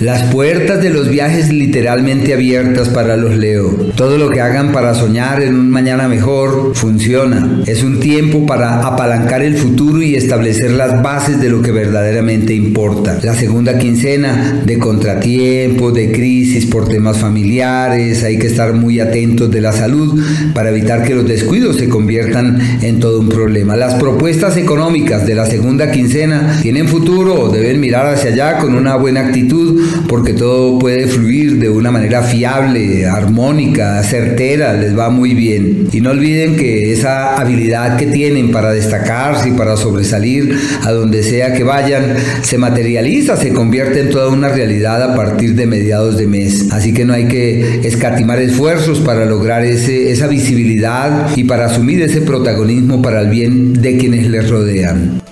Las puertas de los viajes literalmente abiertas para los Leo. Todo lo que hagan para soñar en un mañana mejor funciona. Es un tiempo para apalancar el futuro y establecer las bases de lo que verdaderamente importa. La segunda quincena de contratiempos, de crisis por temas familiares, hay que estar muy atentos de la salud para evitar que los descuidos se conviertan en todo un problema. Las propuestas económicas de la segunda quincena tienen futuro, deben mirar hacia allá con una buena actitud porque todo puede fluir de una manera fiable, armónica, certera, les va muy bien. Y no olviden que esa habilidad que tienen para destacarse y para sobresalir a donde sea que vayan, se materializa, se convierte en toda una realidad a partir de mediados de mes. Así que no hay que escatimar esfuerzos para lograr esa visibilidad y para asumir ese protagonismo para el bien de quienes les rodean.